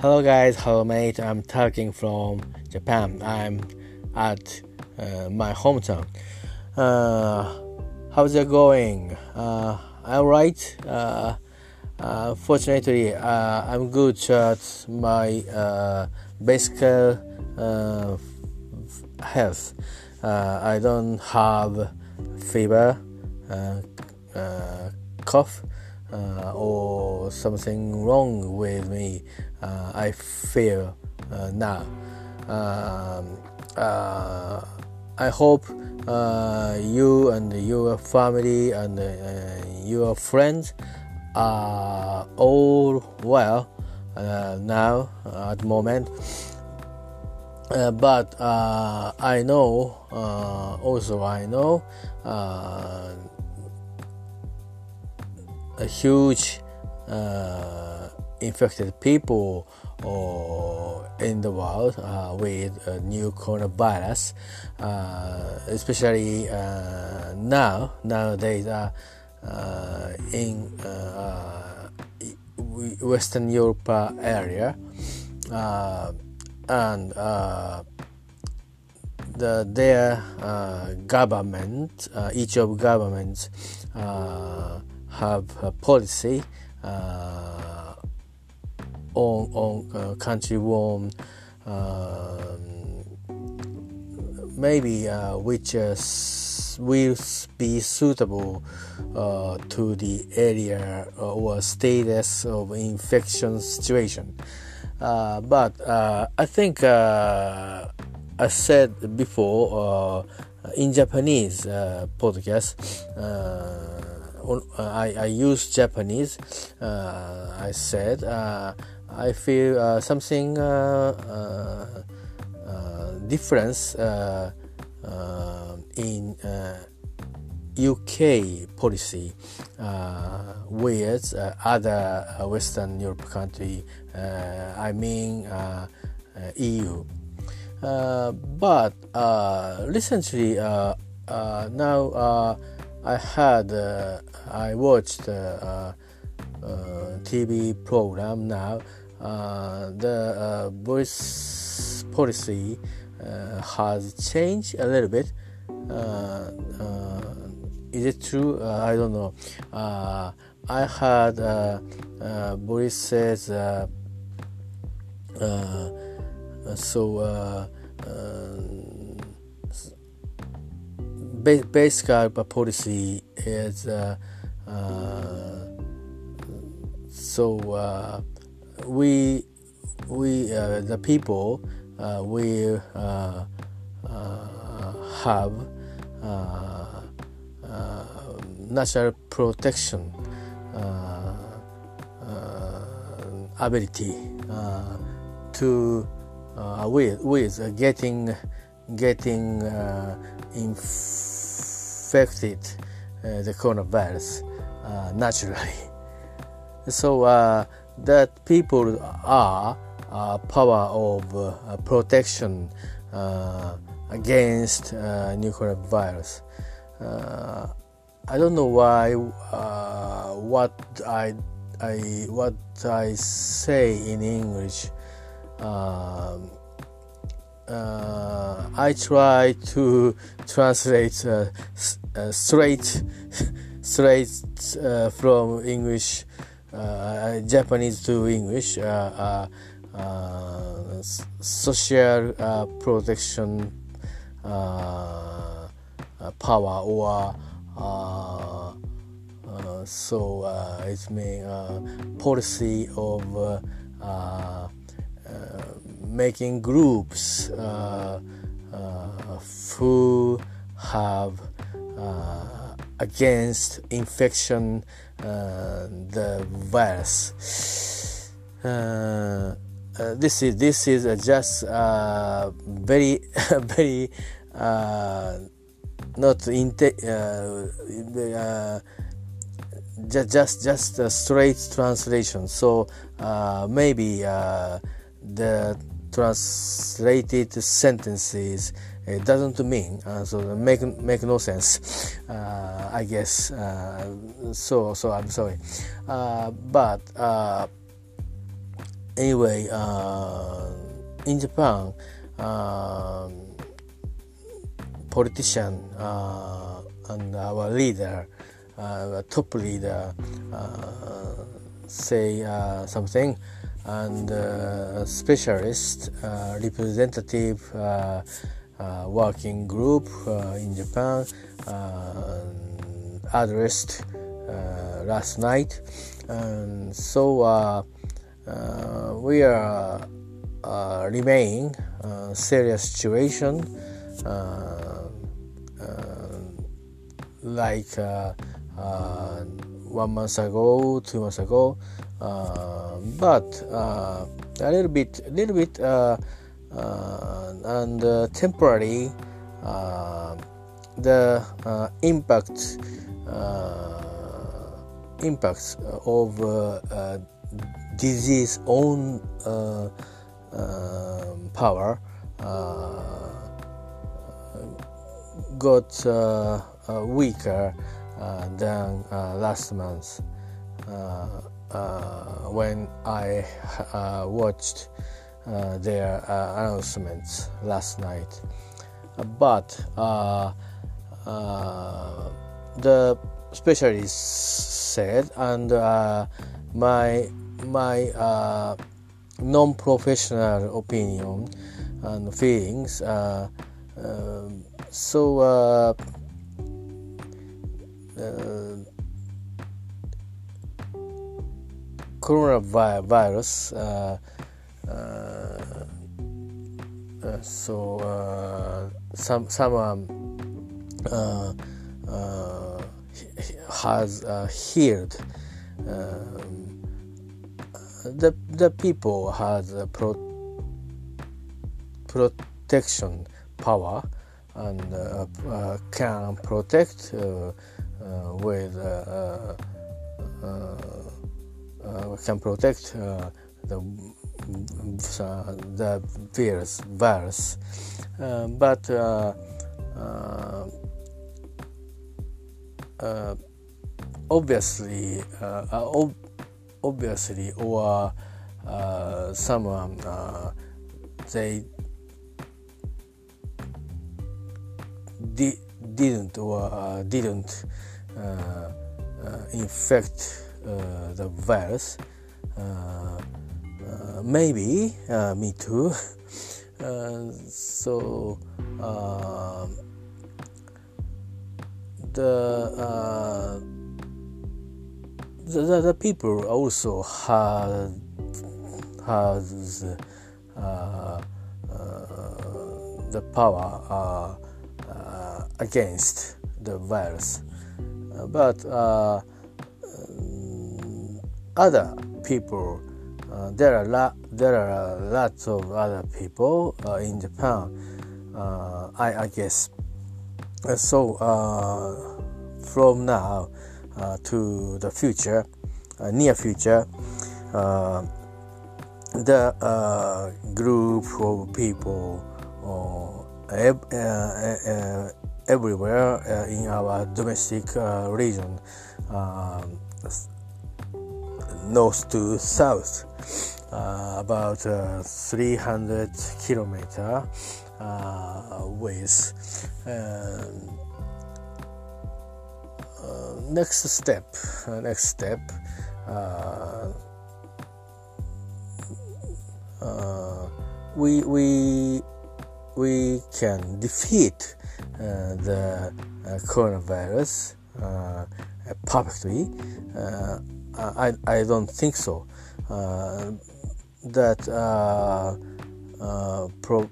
Hello, guys. Hello, mate. I'm talking from Japan. I'm at uh, my hometown. Uh, how's it going? Uh, I'm right. Uh, uh, fortunately, uh, I'm good at my basic health. I don't have fever, cough uh, or something wrong with me. Uh, I feel uh, now. Um, uh, I hope uh, you and your family and uh, your friends are all well now at the moment. but I know, also I know a huge uh, infected people or in the world uh, with a new coronavirus, uh, especially uh, now nowadays uh, in Western Europe area, and the, their government, each of governments have a policy uh, on on uh, country one um, maybe uh, which will be suitable uh, to the area or status of infection situation. Uh, but I think I said before in Japanese podcast Uh, I, I use Japanese, uh, I said uh, I feel uh, something uh, uh, difference in UK policy uh, with uh, other Western Europe country. Uh, I mean EU. but recently, now I had I watched uh, uh, TV program now. Uh, the uh, voice policy uh, has changed a little bit. Uh, is it true? I don't know. I heard Boris says so basic policy is uh, uh, so uh, we we uh, the people uh, we uh, uh, have natural protection ability to with with getting getting infected the coronavirus uh, naturally. So uh, that people are uh, power of uh, protection against nuclear virus. I don't know why what I I what I say in English. Uh, I try to translate uh, uh, straight straight uh, from English uh, Japanese to English uh, social protection power or so it means policy of making groups uh, uh, who have uh, against infection the virus. this is this is just very very not in uh, just just just a straight translation so uh, maybe uh, the translated sentences it doesn't mean uh, so make make no sense uh, I guess uh, so so I'm sorry. Uh, but uh, anyway, uh, in Japan, um, politician and our leader, top leader, say something, and specialist representative Uh, working group uh, in Japan uh, addressed last night, and so we are uh, remain uh, serious situation uh, like one month ago, two months ago, but a little bit, a little bit, and temporary the impact impacts of uh, disease on uh, um, power uh, got uh, uh, weaker than last month. When I watched their announcements last night. But the specialists said, and uh, my my uh, non-professional opinion and feelings. Uh, uh, so uh, uh coronavirus. Uh, uh, so some someone has healed. Um, the the people has pro, protection power and uh, uh, can protect uh, uh with uh, uh, can protect the the virus virus. But obviously ob obviously or uh, someone uh, they di- didn't or uh, didn't uh, uh, infect uh, the virus maybe me too. So the the, the people also had has uh, uh, the power uh, uh against the virus, uh, but uh, other people Uh, there are la- there are uh, lots of other people uh, in Japan. I, I guess so. from now uh, to the future, uh, near future, uh, the group of people everywhere in our domestic region, north to south, uh, about uh, 300 kilometer uh, ways. Um, next step uh, next step uh, uh, we we we can defeat the coronavirus perfectly I, I don't think so that pro,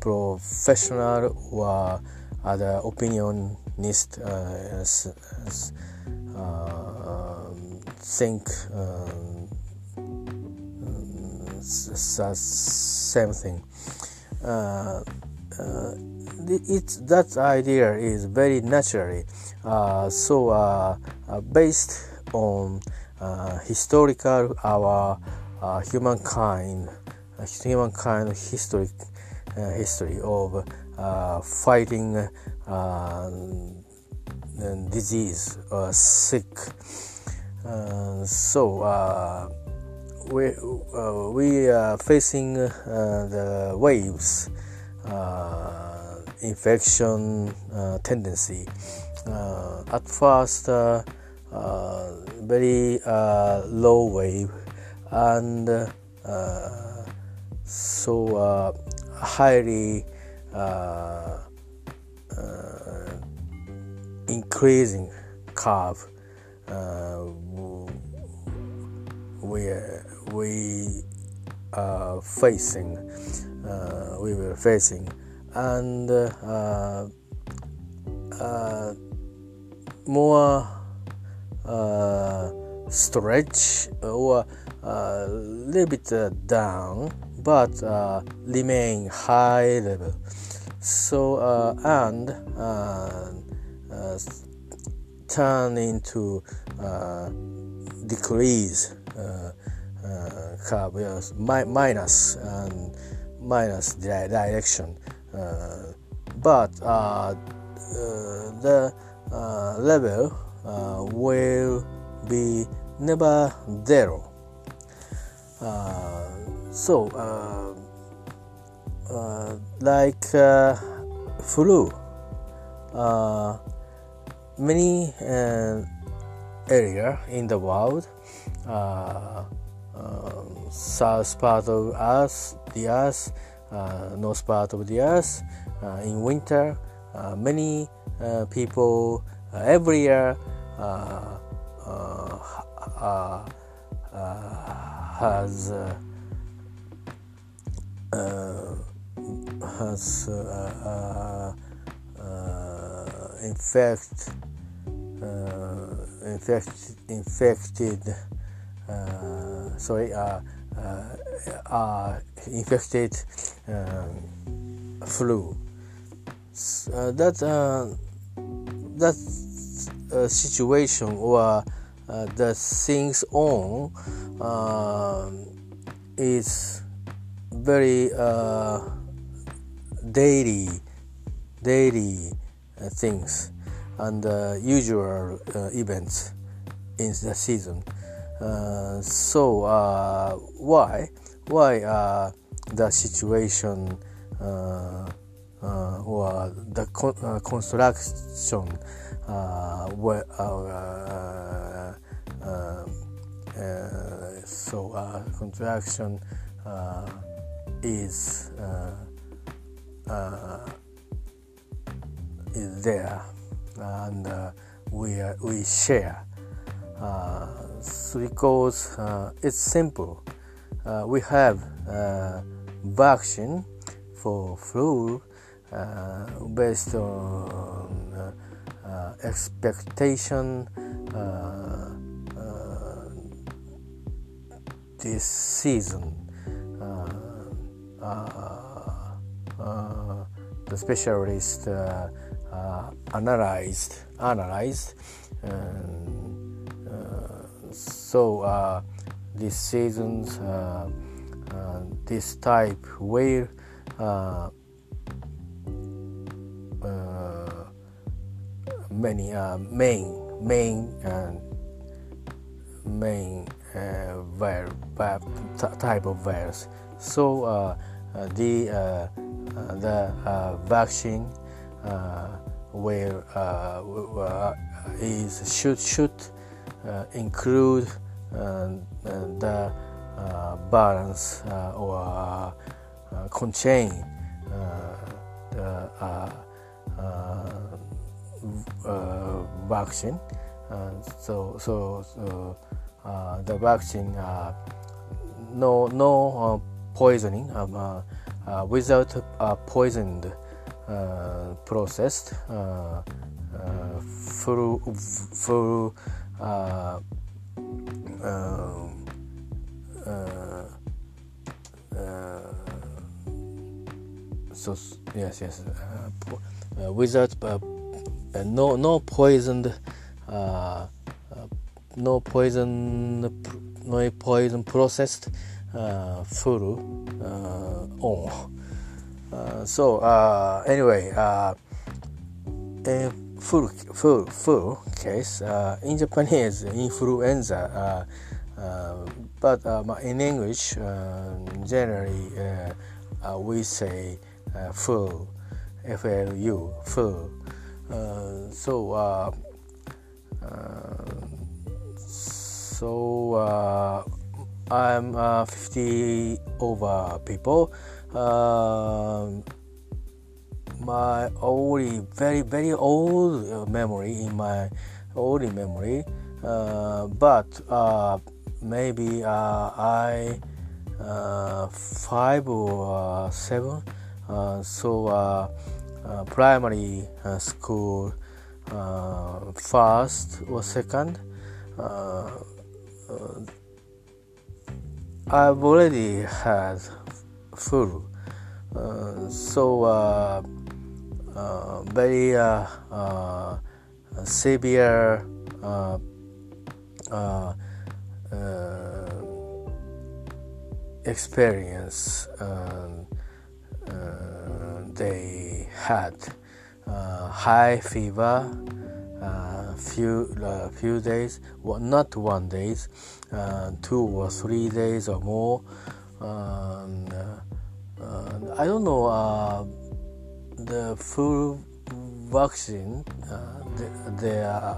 professional or other opinionist uh, as, as, uh, think um, same thing. Uh, uh, that idea is very naturally uh, so uh, uh, based on Uh, historical our uh, humankind uh, humankind history history of uh, fighting uh, disease or sick. Uh, so we uh, we are facing the waves infection tendency. at first, Uh, very uh, low wave and uh, so highly uh, uh, increasing curve uh, we we are facing we were facing and more stretch or a little bit down but uh, remain high level. So uh, and uh, uh turn into uh, decrease uh, curve yes, mi- minus and minus di- direction, but the level will be never zero. So, uh, uh, like uh, flu, uh, many uh, area in the world, uh, south part of us, the earth, north part of the earth, in winter, many people every year has uh, has uh, uh, infect, infect, infected sorry infected um, flu. That that situation or uh, the things on uh, is very uh, daily daily uh, things and uh, usual uh, events in the season. Uh, so uh, why why the situation or the con- construction Uh, where, uh, uh, so contraction is uh, uh, is there. And uh, we we share. Because it's simple. We have vaccine for flu uh, based on uh, Uh, expectation uh, uh, this season uh, uh, uh the specialist uh, analyzed analyzed so these seasons this type where many uh, main main and main uh, vir- type of virus. So uh, uh, the uh, uh the uh, vaccine where is should should include the balance or contain the Uh, vaccine. Uh, so so, so uh, the vaccine no no poisoning um, uh, uh, without uh, poisoned processed through through so yes yes uh, without uh, no no poisoned uh, no poison no poison processed uh, uh, on. Uh, so uh, anyway, uh, a full full full case in Japanese influenza Uh, but in English, uh, generally uh, we say full, F-L-U, full. Uh, so uh, uh, so I'm 50 over people. my only very very old memory in my old memory uh, but uh, maybe uh, I uh, five or seven. so primary school first or second. I've already had full, uh, so uh, uh, very severe uh, experience um, uh, they had uh, high fever uh, few uh, few days well, not one days uh, two or three days or more um, I don't know the full vaccine there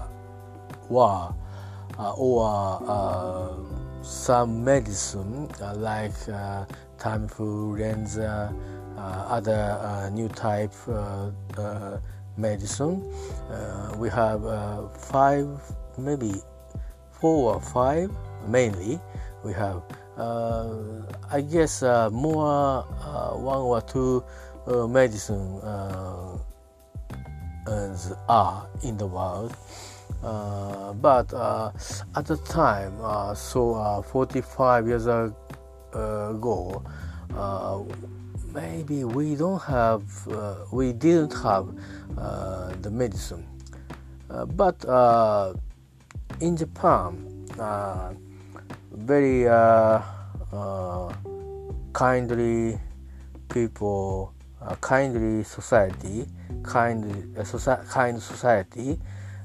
were uh, or uh, some medicine uh, like Tamiflu, Uh, other uh, new type uh, medicine. we have five, maybe four or five mainly. We have, I guess, more one or two medicine are in the world. Uh, but uh, at the time, uh, so 45 years ago, maybe we don't have, uh, we didn't have uh, the medicine. Uh, but in Japan, very kindly people, kindly society, kind, uh, kind society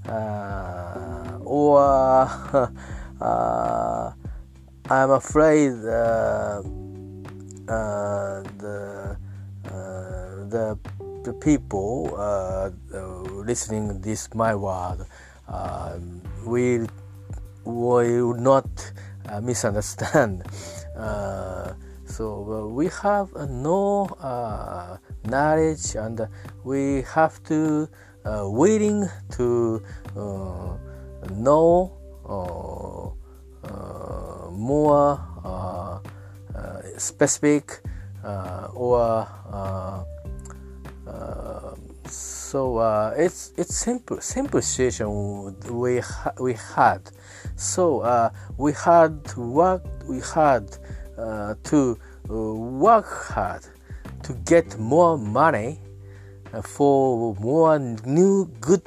uh, or uh, I'm afraid Uh, uh, the the the people uh, listening this my word um, will will not uh, misunderstand. so we have no knowledge and we have to uh, willing to uh, know uh, more specific or so uh, it's it's simple simple situation we ha- we had so uh, we had to work we had uh, to work hard to get more money for more new good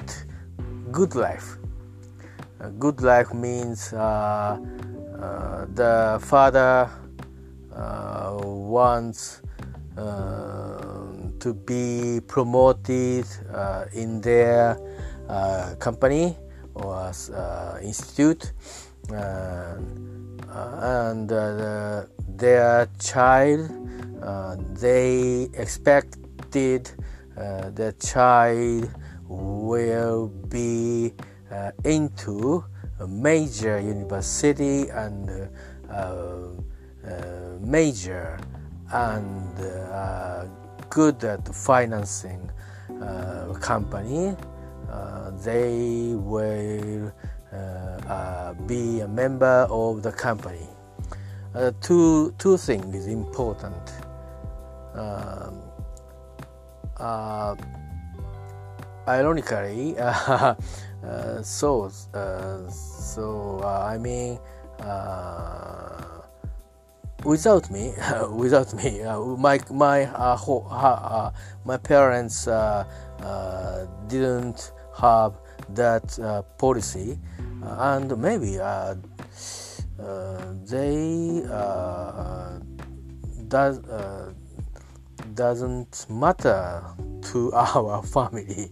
good life. good life means uh, uh, the father uh, wants to be promoted in their company or institute. And uh, their child uh, they expected uh, the child will be uh, into a major university and uh, major and good at financing company, they will uh, be a member of the company. Uh, two two things important. Um, uh, ironically, uh, so uh, so uh, I mean, without me, without me, uh, my my uh, ho- uh, my parents didn't have that policy, and maybe they does doesn't matter to our family.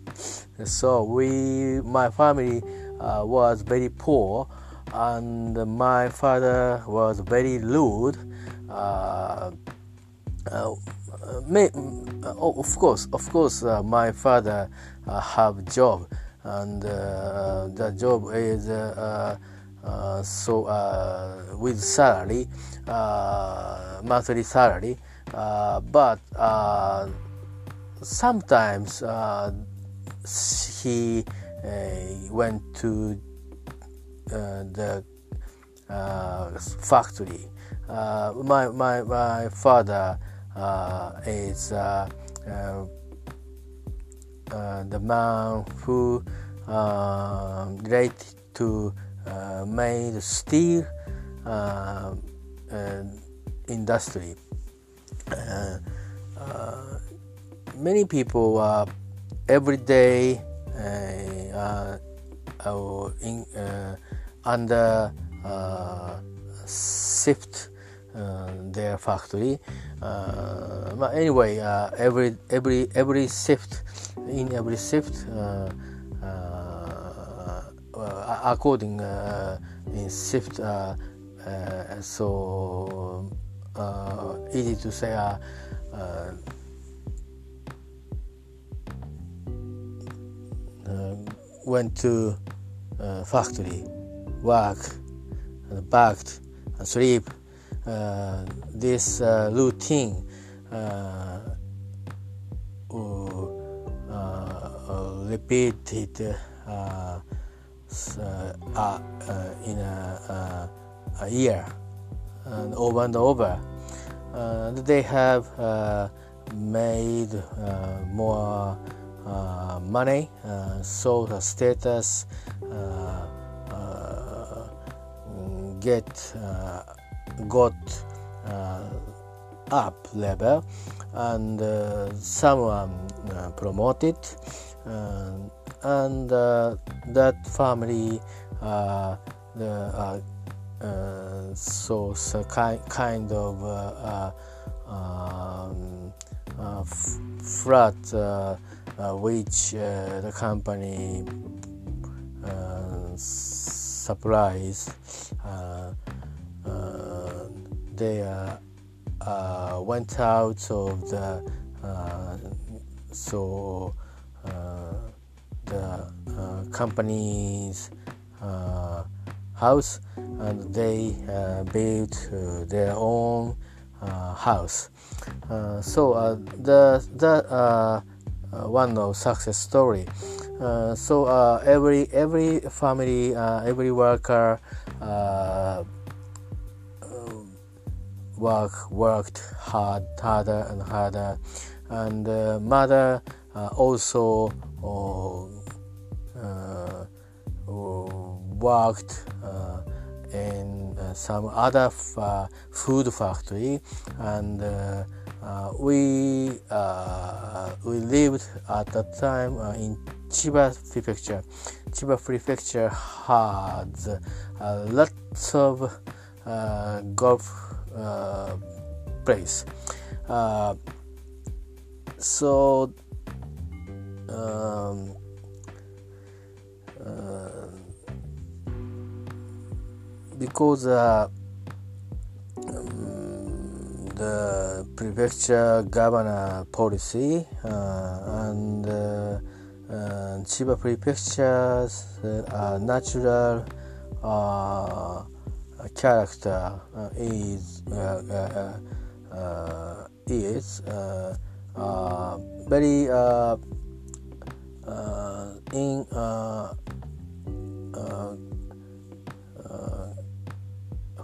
So we, my family, uh, was very poor, and my father was very rude. Uh, uh, may, uh, of course, of course, uh, my father uh, have job, and uh, the job is so with salary, monthly salary, but sometimes he went to the factory. Uh, my, my, my father uh, is uh, the man who um, related to made steel industry. many people uh, every day uh, uh, in, under shift uh, Uh, their factory. Uh, but anyway, uh, every every every shift in every shift uh, uh, according in shift so easy to say went to uh, factory, work, and backed, and sleep, uh, Uh, this uh, routine uh, uh repeated uh, in a, a, year and over and over. they have made more uh, money, uh, so the status uh, get got uh, up level and uh, someone uh, promoted uh, and uh, that family the so, so kind, kind of um, flat which the company supplies they uh, uh, went out of the uh, so uh, the uh, company's uh, house and they uh, built uh, their own house. so the the one of success story. so every every family, every worker work worked hard harder and harder and uh, mother uh, also uh, worked uh, in uh, some other f- food factory and we we lived at that time in Chiba Prefecture. Chiba Prefecture has lots of golf uh, place. Uh, so um, uh, because um, the prefecture governor policy and Chiba prefecture's natural uh, character uh, is uh, uh, uh, uh is uh, very in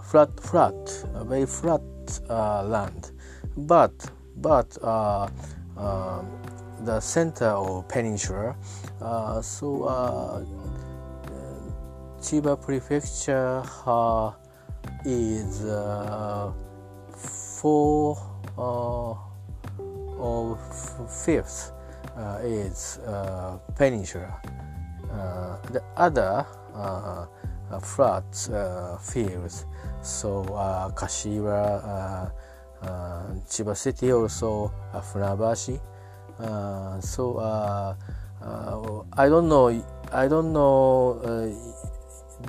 flat flat very flat land. But but um, the center of peninsula so Chiba Prefecture uh, is uh, four uh, or fifth uh, is uh, peninsula. Uh, the other uh, flat fields, so Kashiwa, Chiba City, also Funabashi. so I don't know. I don't know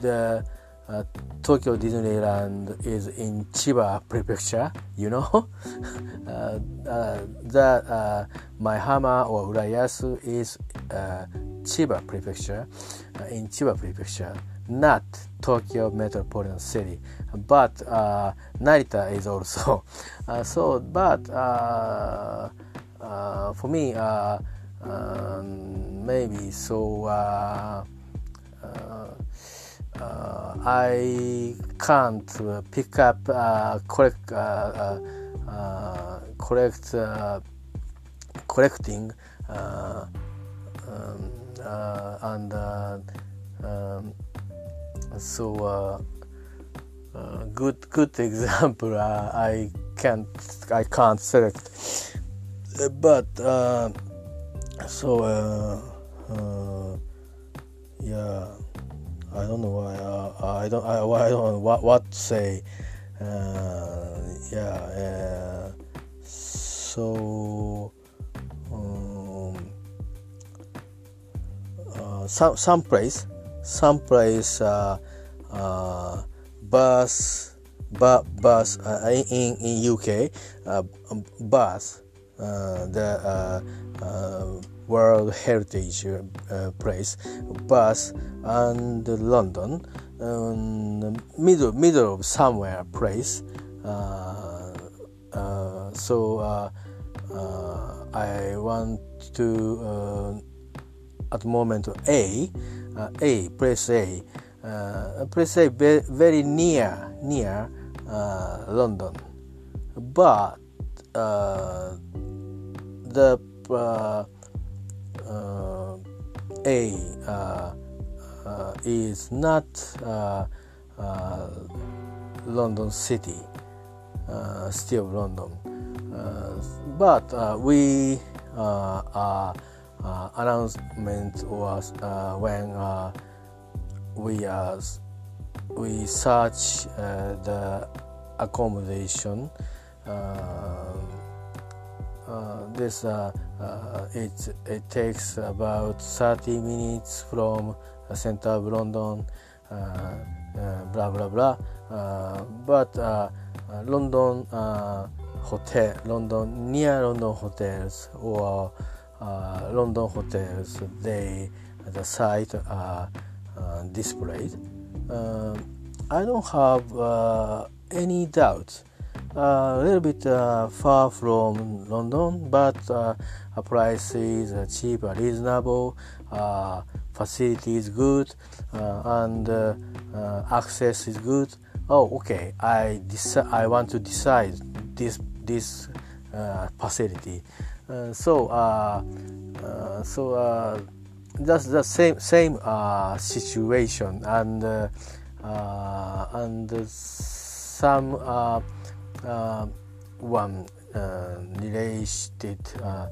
the uh, Tokyo Disneyland is in Chiba Prefecture, you know. uh, uh, that uh, Maihama or Urayasu is uh, Chiba Prefecture, uh, in Chiba Prefecture, not Tokyo Metropolitan City. But Narita is also. So, but for me, um, maybe so. Uh, I can't uh, pick up uh, correct uh, uh, correct correcting um, and um, so good good example I can't I can't select. But so yeah I don't know why. Uh, I don't. I, I don't know what what to say. Uh, yeah. Uh, so um, uh, some some place, some place uh, uh, bus, bu- bus uh, in in UK, uh, bus uh, the uh, uh, World Heritage uh, Place bus and London um, middle middle of somewhere place uh, uh, so uh, uh, I want to at the moment A A place A place A very, very near near London. But the uh, A uh, uh, is not London City, still London, but we are announcement was when we uh, we search uh, the accommodation. Uh, uh, this uh, it it takes about 30 minutes from the center of London, uh, uh, blah blah blah. Uh, but uh, London hotel, London near London hotels or London hotels, they the site are displayed. I don't have any doubt a little bit uh, far from London, but uh, price is uh, cheap, reasonable, uh, facility is good, uh, and uh, access is good. Oh, okay. I deci- I want to decide this this facility. so so that's the same same situation, and and some uh, Uh, one uh, related uh,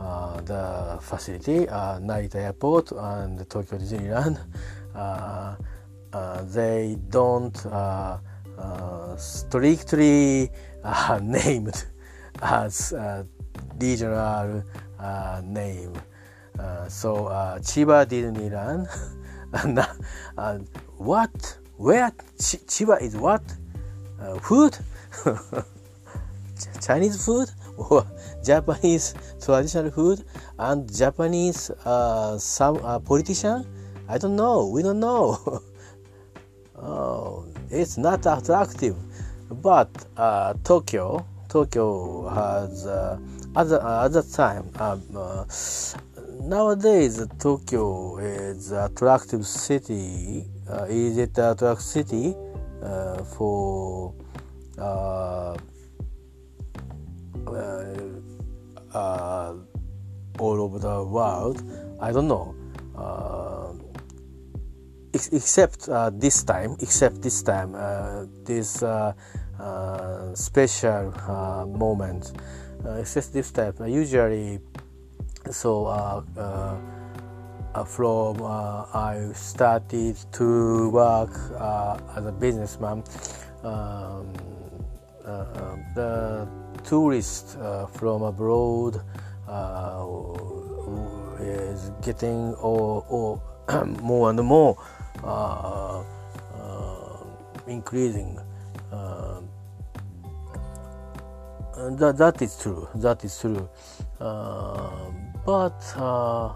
uh, the facility, uh, Narita Airport and Tokyo Disneyland. they don't strictly named as regional name. Uh, so uh, Chiba Disneyland. uh, what? Where? Ch- Chiba is what? food? Chinese food or Japanese traditional food and Japanese uh, some uh, politician? I don't know. We don't know. oh, it's not attractive. But uh, Tokyo, Tokyo has uh, other other time. Um, uh, nowadays, Tokyo is attractive city. Uh, is it attractive city for uh, uh, all over the world. I don't know. Uh, ex- except this time, except this time, this special moment. except this time, usually, so uh, from uh, I started to work uh, as a businessman. Um, uh, the tourist uh, from abroad uh, is getting or, or more and more increasing. Uh, that, that is true. That is true. Uh, but uh,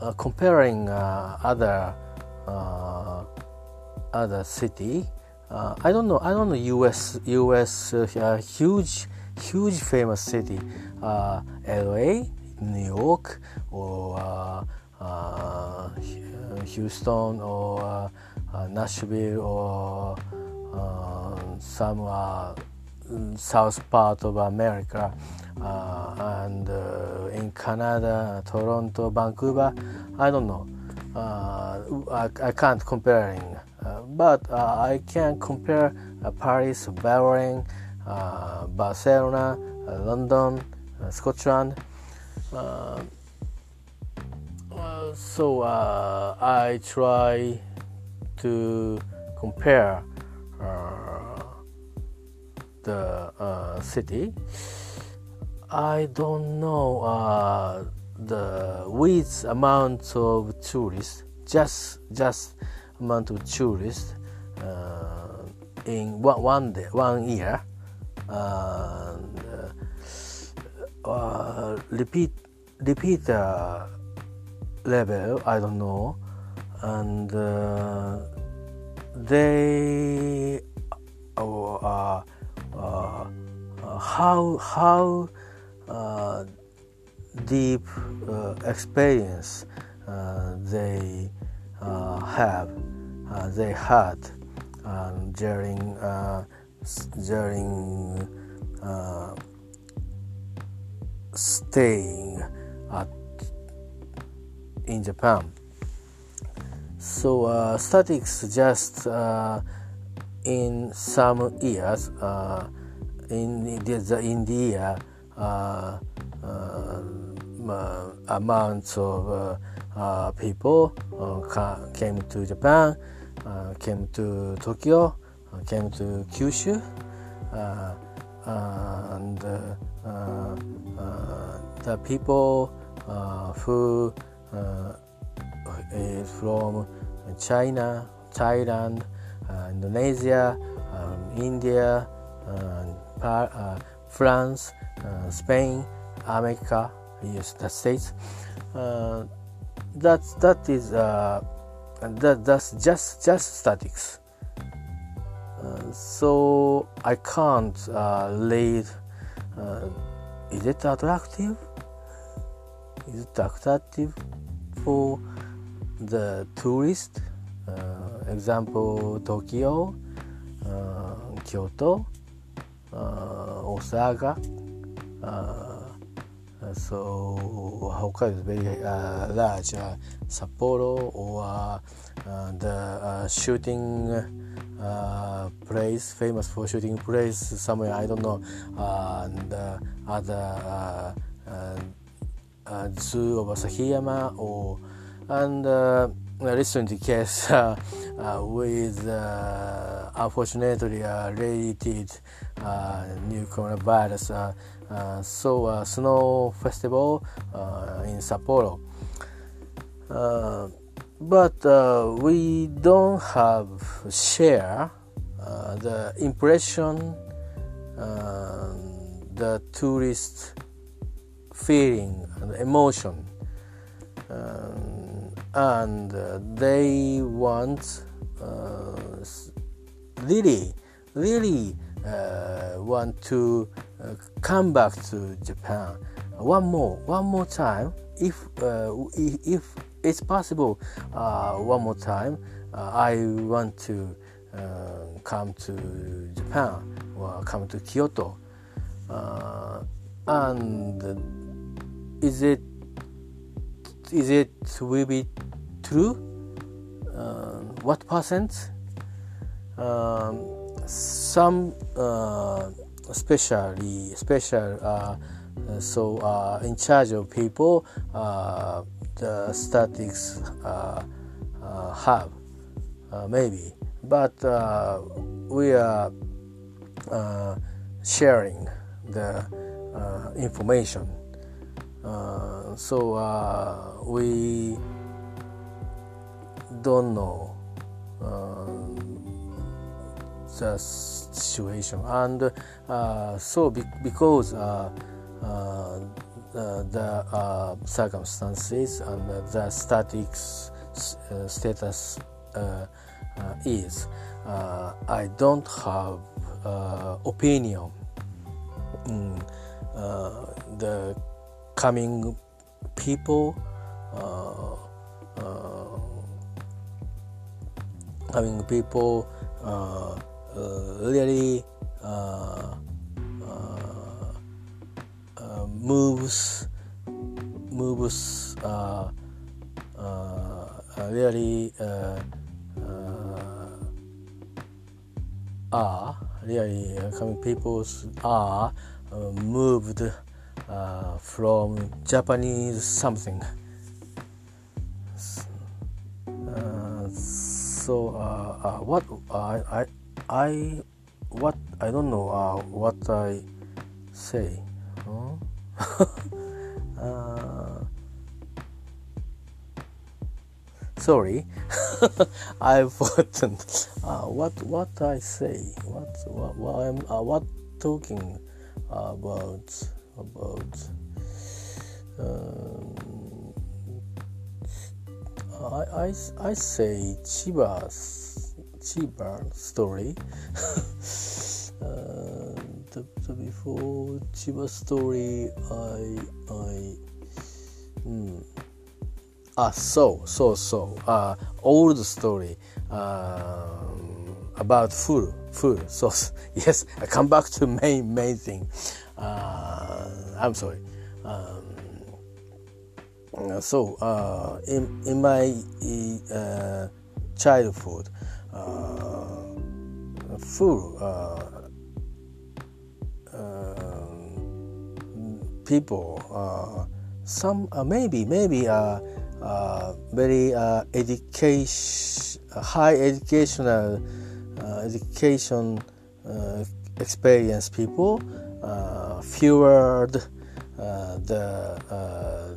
uh, comparing other other city, I don't know. I don't know. U.S. U.S. huge huge famous city, L.A., New York, or Houston, or Nashville, or some south part of America uh, and uh, in Canada, Toronto, Vancouver. I don't know. Uh, I, I, can't comparing, uh, but uh, I can compare uh, Paris, Berlin, Barcelona, London, Scotland. so I try to compare the uh, city. I don't know uh, the which amount of tourists, just just amount of tourists uh, in one one day, one year. Uh, repeat repeat level. I don't know, and uh, they. Uh, uh, uh, how how uh, deep experience they have they had um, during during staying at in Japan. So uh, statics just uh, in some years uh, in the India uh, uh, amounts of Uh, people uh, came to Japan, uh, came to Tokyo, came to Kyushu, and the people who is from China, Thailand, uh, Indonesia, um, India, uh, France, uh, Spain, America, United States. That that is that that's just just statics. so I can't lead. is it attractive? Is it attractive for the tourist? uh, example Tokyo, uh, Kyoto, uh, Osaka. So Hokkaido is very uh, large. Uh, Sapporo or uh, the shooting place, famous for shooting place somewhere I don't know, and other zoo of Asahiyama or and recent case uh, uh, with uh, unfortunately related new coronavirus. So snow festival in Sapporo. but we don't have share the impression the tourist feeling and emotion um, and uh, they want uh, really really uh, want to Uh, come back to Japan one more one more time if uh, if it's possible uh, one more time I want to come to Japan or come to Kyoto and is it is it will be true? Uh, what percent? Um, some uh, especially special uh, so uh, in charge of people uh, the statics uh, have maybe. But we are sharing the information. Uh, so uh, we don't know the situation. And Uh, so be- because uh, uh, the uh, circumstances and the statics uh, status uh, is. I don't have opinion. Mm, the coming people coming people really moves moves uh, uh, really uh, are really coming peoples are moved from Japanese something. so uh, what I, I I what I don't know uh, what I say. Huh? uh, sorry, I've forgotten uh, what what I say. What what, what I'm uh, what talking about about. Um, I, I, I say Chiba's Chiba story. uh, the, the before Chiba story, I I hmm. Ah, so so so uh, old story um, about food food. So yes, I come back to main main thing. Uh, I'm sorry. Um, so uh, in in my uh, childhood, uh, food uh, people, uh, some uh, maybe maybe uh, very education, high educational education experience people fewer the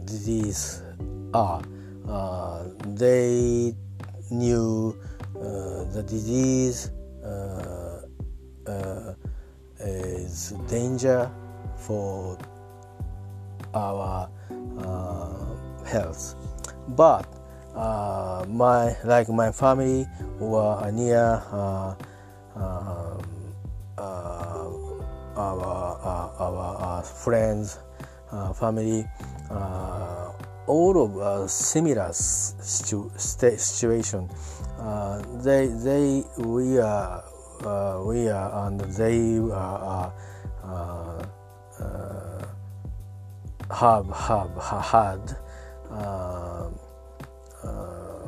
disease are. they knew the disease is danger for our uh, health. But uh, my like my family were near uh, um, uh, our, our, friends, uh, family, uh, all of similar situ- situation. They they we are we are and they are have have had uh, uh,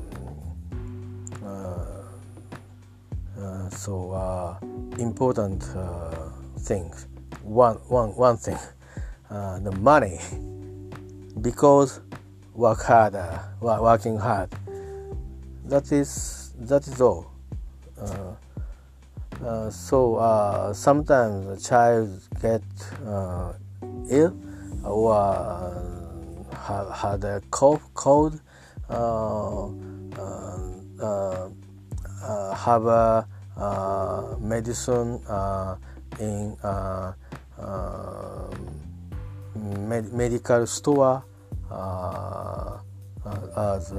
uh, so uh, important uh, things. One one one thing. The money. Because work hard working hard. That is that is all. Uh, so uh, sometimes a child get uh, ill or uh, had a cough, cold, uh, uh, have a medicine in med- medical store as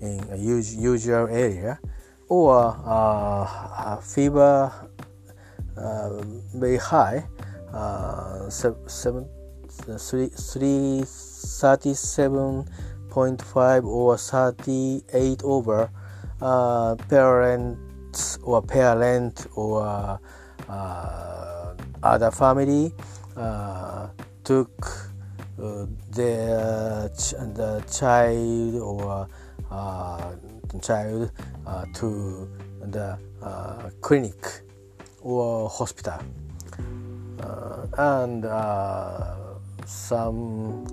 in a usual area or uh, fever uh, very high uh, seven, three, three, 37.5 or 38 over uh, parents or parent or uh, other family uh, took uh, their ch- the child or child to the clinic or hospital uh, and uh, some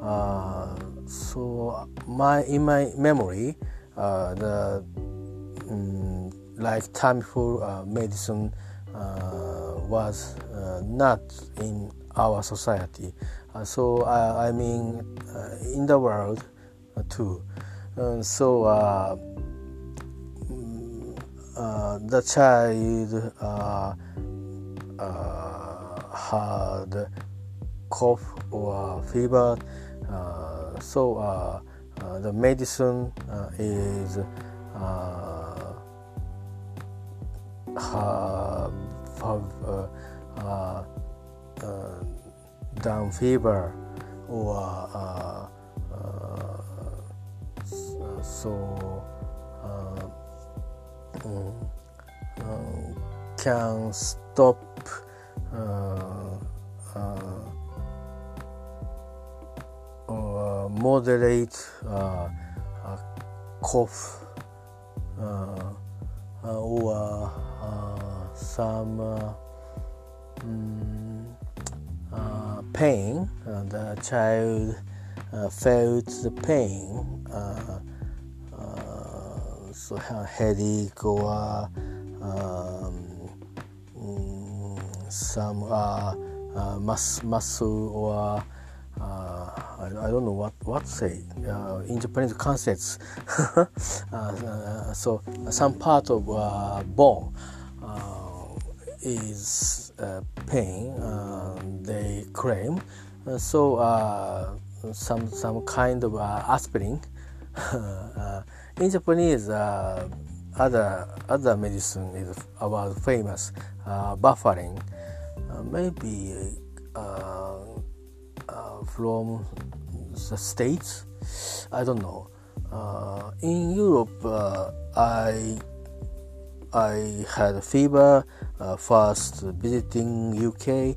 uh, so my in my memory the um, like Tamiflu medicine was not in our society. so I mean in the world too. So uh, the child uh, uh, had cough or fever, uh, so uh, uh, the medicine is have, have down fever or so um, can stop uh, uh, uh moderate uh, cough or some um, pain. the child felt the pain headache or um, mm, some uh, uh, mus- muscle or uh, I, I, don't know what what say uh, in Japanese concepts. Uh, so some part of bone is pain. they claim so some some kind of aspirin. in Japanese, other other medicine is about famous uh, Bufferin. Uh, maybe uh, uh, from the states? I don't know. Uh, in europe uh, i i had fever first visiting uk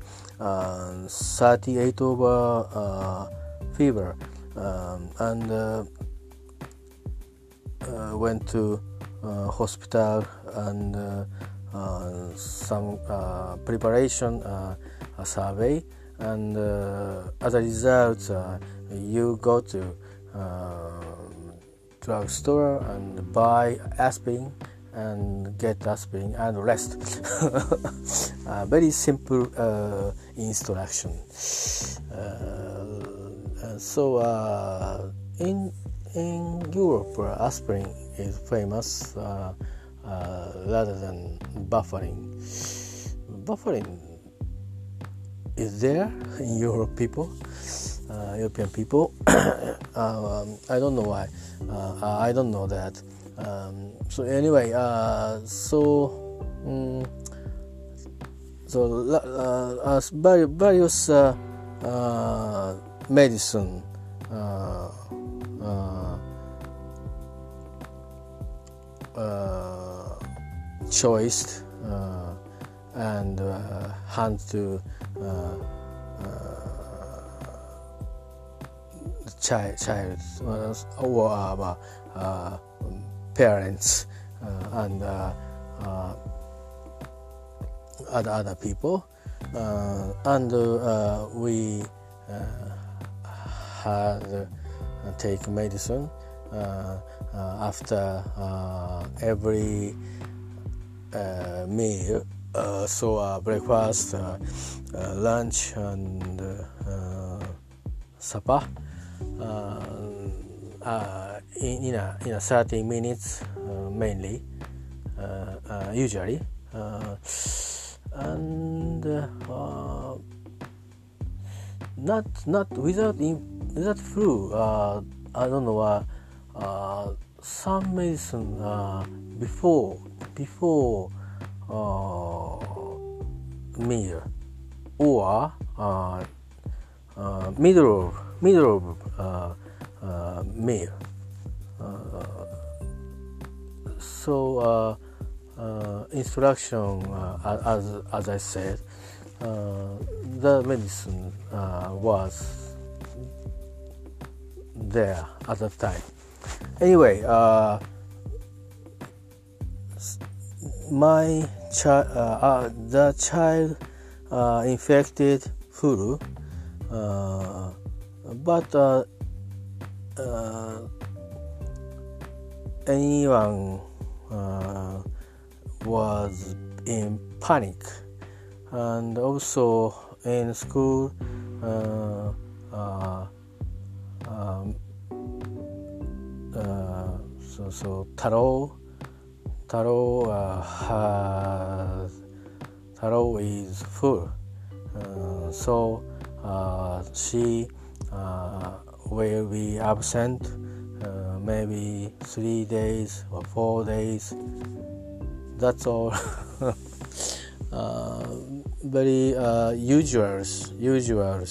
38 over fever. Um, and went to uh, hospital and uh, uh, some preparation survey and as a result you go to drugstore and buy aspirin and get aspirin and rest. uh, very simple uh, instruction. Uh, so in in Europe, aspirin is famous uh, uh, rather than Bufferin. Bufferin is there in Europe people, uh, European people. um, I don't know why. Uh, I don't know that. Um, so anyway, uh, so um, so uh, various medicine. Uh, uh choice uh, and uh, hand to uh, uh child, child or parents and other other people, and we had Uh, take medicine uh, uh, after uh, every uh, meal. Uh, so breakfast, lunch, and supper. in, in, a, in a 30 minutes mainly, usually. and not not without in, without flu. Uh, I don't know. Uh, uh, some medicine uh, before before uh, meal or uh, middle of, middle of meal. So instruction as as I said, the medicine was there at the time. Anyway uh, my child uh, uh, the child uh, infected flu uh, but uh, anyone was in panic. And also in school um, uh, so so taro Taro has Taro is full, so she will be absent maybe three days or four days. That's all. uh, very uh, usual usual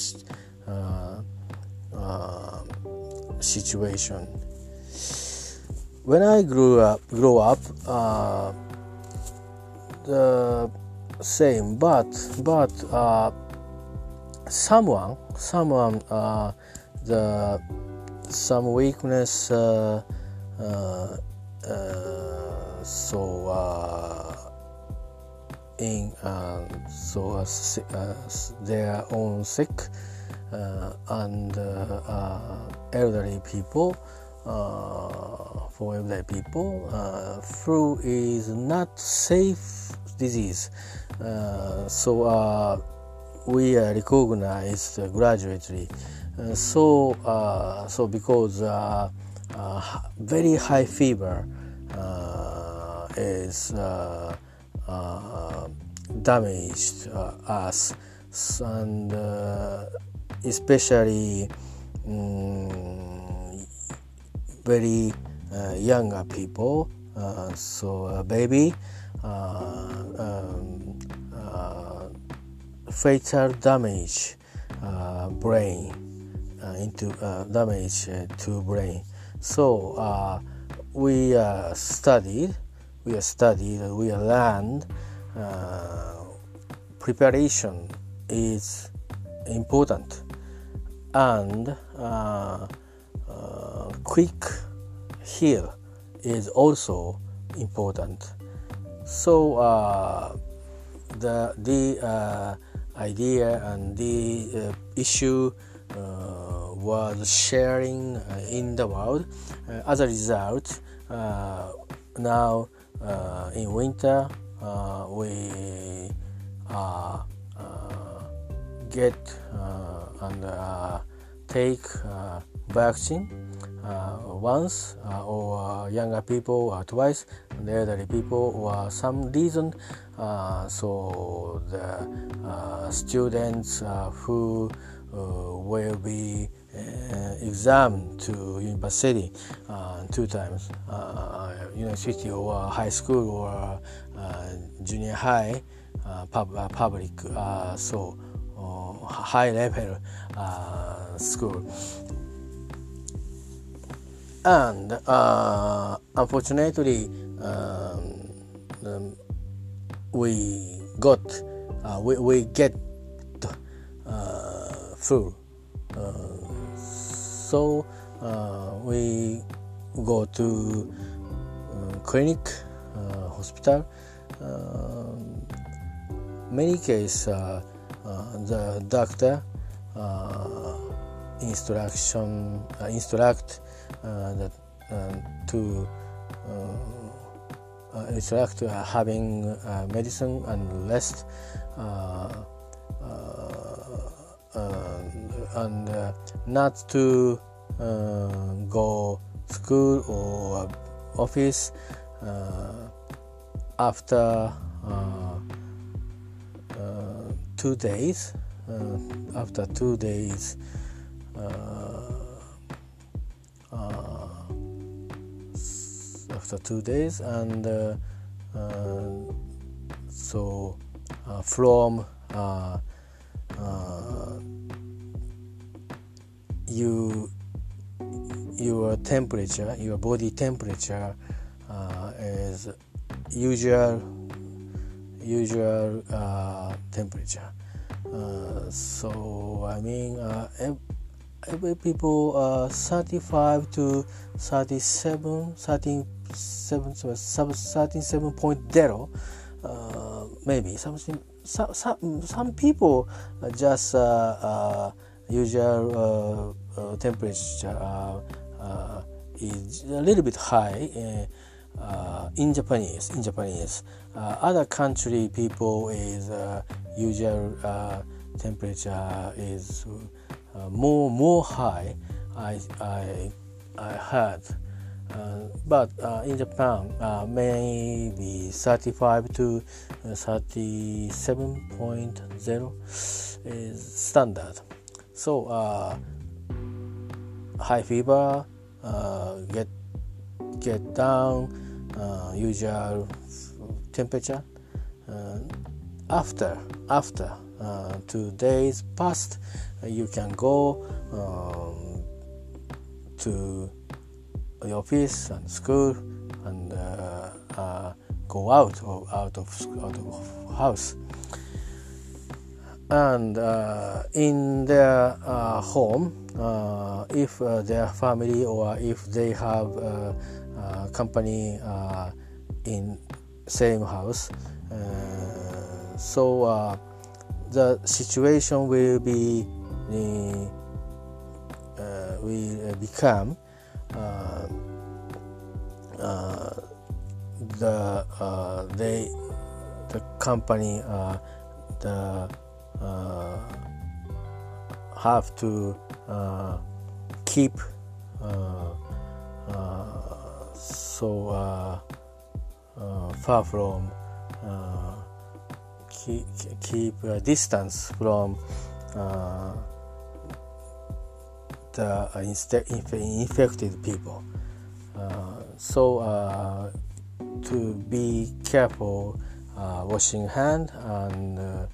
uh, uh, situation. When I grew up, grew up, uh, the same, but but uh, someone someone the some weakness so in uh, so uh, their own sick uh, Uh, and uh, uh, elderly people for elderly people flu is not safe disease. So we recognize gradually. Uh, so uh, so because uh, very high fever is damaged us. And especially um, very uh, younger people uh, so a baby uh, um, fatal damage brain into damage to brain. So we studied we are studied we learned uh, preparation is important and uh, uh, quick heal is also important. So uh, the the uh, idea and the issue was sharing in the world. As a result now in winter uh, we uh, uh, get and uh, take uh, vaccine uh, once or younger people twice. And elderly people or some reason so the students who will be uh, exam to university uh, two times uh, university or high school or junior high pub, public so high level school. And unfortunately um, um, we got we, we get flu so uh, we go to uh, clinic uh, hospital. Many cases the doctor instruction instruct that to uh, instruct uh, having uh, medicine and rest and uh, not to uh, go school or office uh, after two days after two days after two days and uh, uh, so uh, from you your temperature your body temperature uh, is usual usual uh, temperature uh, so i mean uh, every people uh, 35 to 37 37 37.0 uh, maybe something some, some, some people just usual temperature is a little bit high uh, in Japanese. In Japanese, Uh, other country people is uh, usual uh, temperature is more more high. I I I heard Uh, but uh, in Japan, uh, maybe 35 to 37.0 is standard. So high fever, get get down, usual temperature. after after two days past, you can go um, to the office and school and uh, uh, go out out of out of house and uh, in their uh, home uh, if uh, their family or if they have company in same house. Uh, so uh, the situation will be uh, will become uh, uh, the uh, they the company the have to keep so Uh, far from uh, keep, keep a distance from uh, the infected people. Uh, so uh, to be careful uh, washing hand and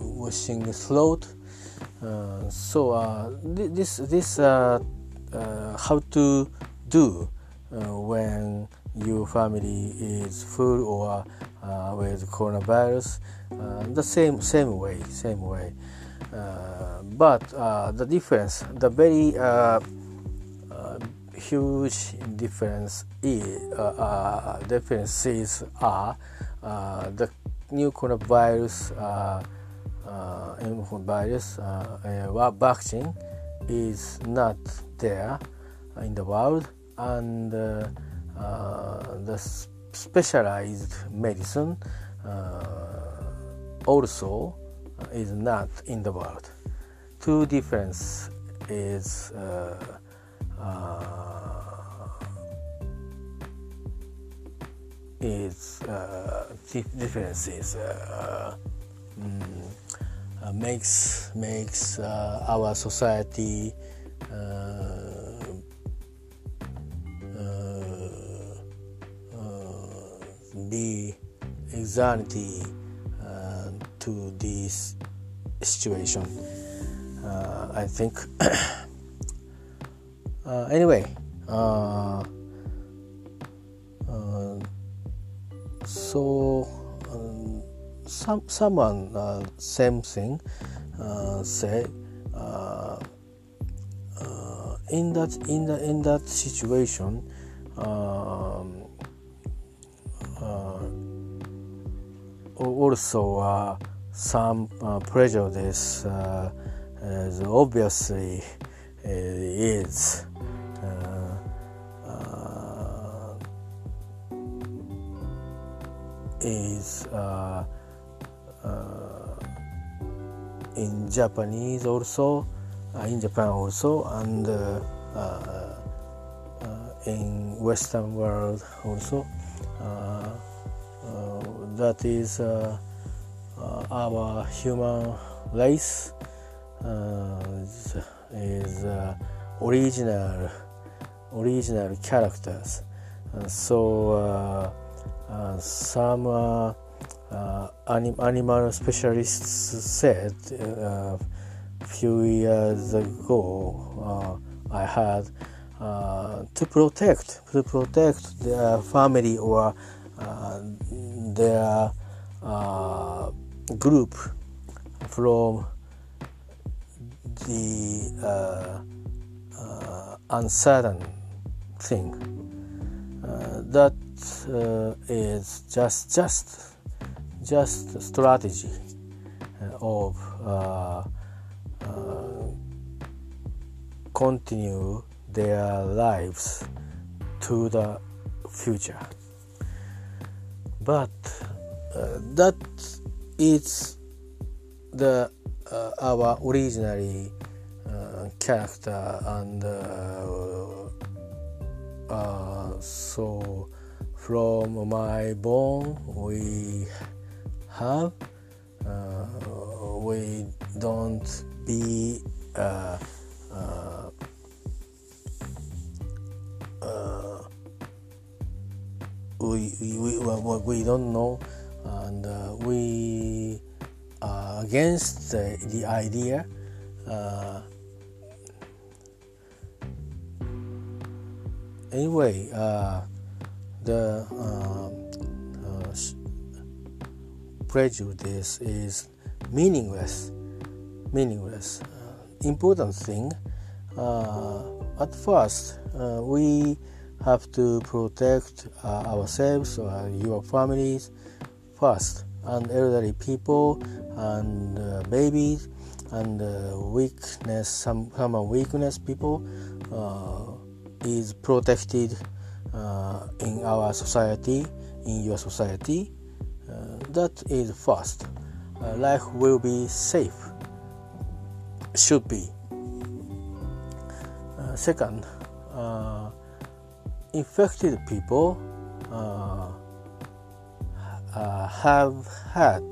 washing throat. so this this how to do when your family is full or uh, with coronavirus uh, the same same way same way. Uh, but uh, the difference, the very uh, huge difference is differences are the new coronavirus uh, virus uh, vaccine is not there in the world and uh, the specialized medicine also is not in the world. Two difference is uh, uh, is uh, differences uh, mm, uh, makes makes uh, our society be anxiety to this situation. Uh, I think. uh, anyway, uh, uh, so um, some someone uh, same thing say in that in the in that situation. Um, also some uh, prejudice uh, is obviously uh, is uh, uh, is uh, in Japanese also in Japan also and in Western world also that is uh, our human race uh, is, uh, original original characters. So some anim- animal specialists said a few years ago I had uh, to protect to protect their family or uh, their uh, group from the uh, uh, uncertain thing. That is just just just strategy of continue their lives to the future. But that it's the uh, our originally uh, character and uh, uh, so from my bone we have uh, we don't be we, we, we, don't know and uh, we are against the, the idea uh, anyway the prejudice is meaningless meaningless uh, important thing uh, at first uh, we have to protect uh, ourselves or your families first and elderly people and uh, babies and uh, weakness some common weakness people is protected in our society in your society uh, that is first. Uh, life will be safe. Should be. Uh, second, infected people have had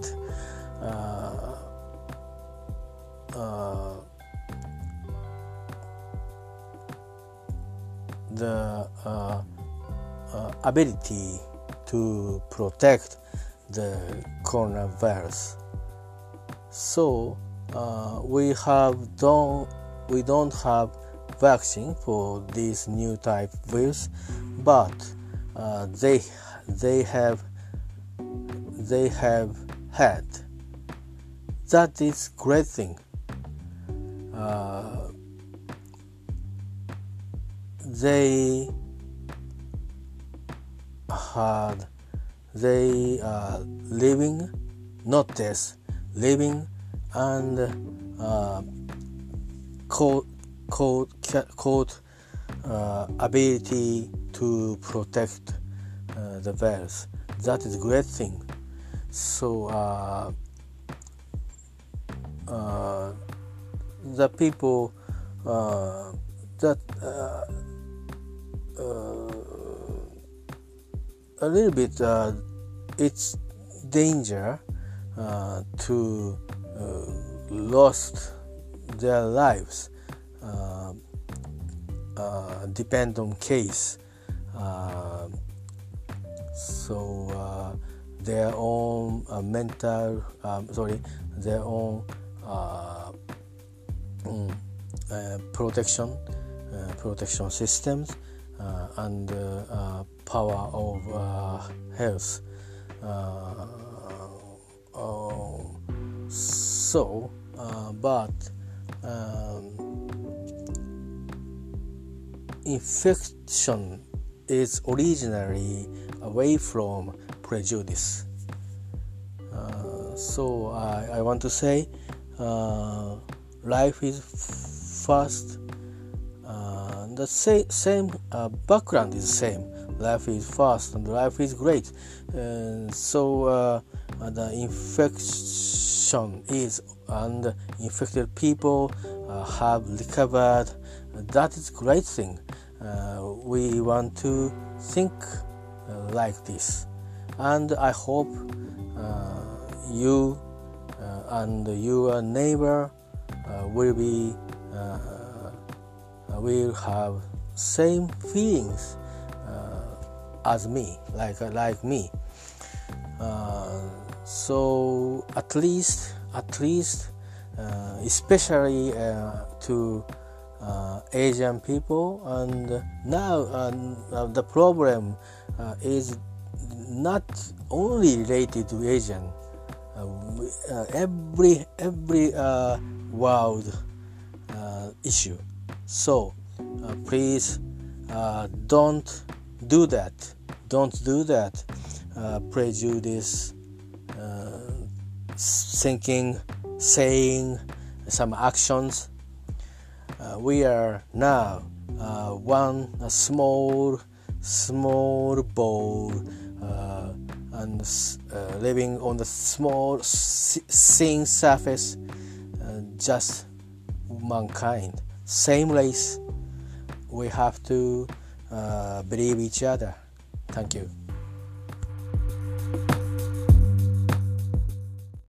the uh, uh, ability to protect the coronavirus. So uh, we have don't we don't have vaccine for this new type virus, but uh, they they have they have had. That is great thing. Uh, they had they are living, not death, living and uh, code, code uh, ability to protect uh, the virus. That is a great thing. So uh, uh, the people uh, that a little bit uh, it's danger uh, to uh, lost their lives uh, uh, depend on case uh, so their own mental um, sorry their own mm, protection protection systems and power of uh, health. Uh, oh, so, uh, but um, infection is originally away from prejudice. Uh, so I, I, want to say uh, life is fast. Uh, the same, same background is same life is fast and life is great. Uh, so uh, the infection is and infected people uh, have recovered. That is great thing. Uh, we want to think uh, like this, and I hope uh, you and your neighbor will be will have same feelings as me, like like me. Uh, so at least, at least, uh, especially uh, to uh, Asian people, and now uh, the problem uh, is not only related to Asian. every every world issue. So please don't do that. Don't do that. Uh, prejudice, uh, thinking, saying some actions. Uh, we are now uh, one a small, small ball uh, and uh, living on the small thin surface, just mankind, same race. We have to believe each other. Thank you.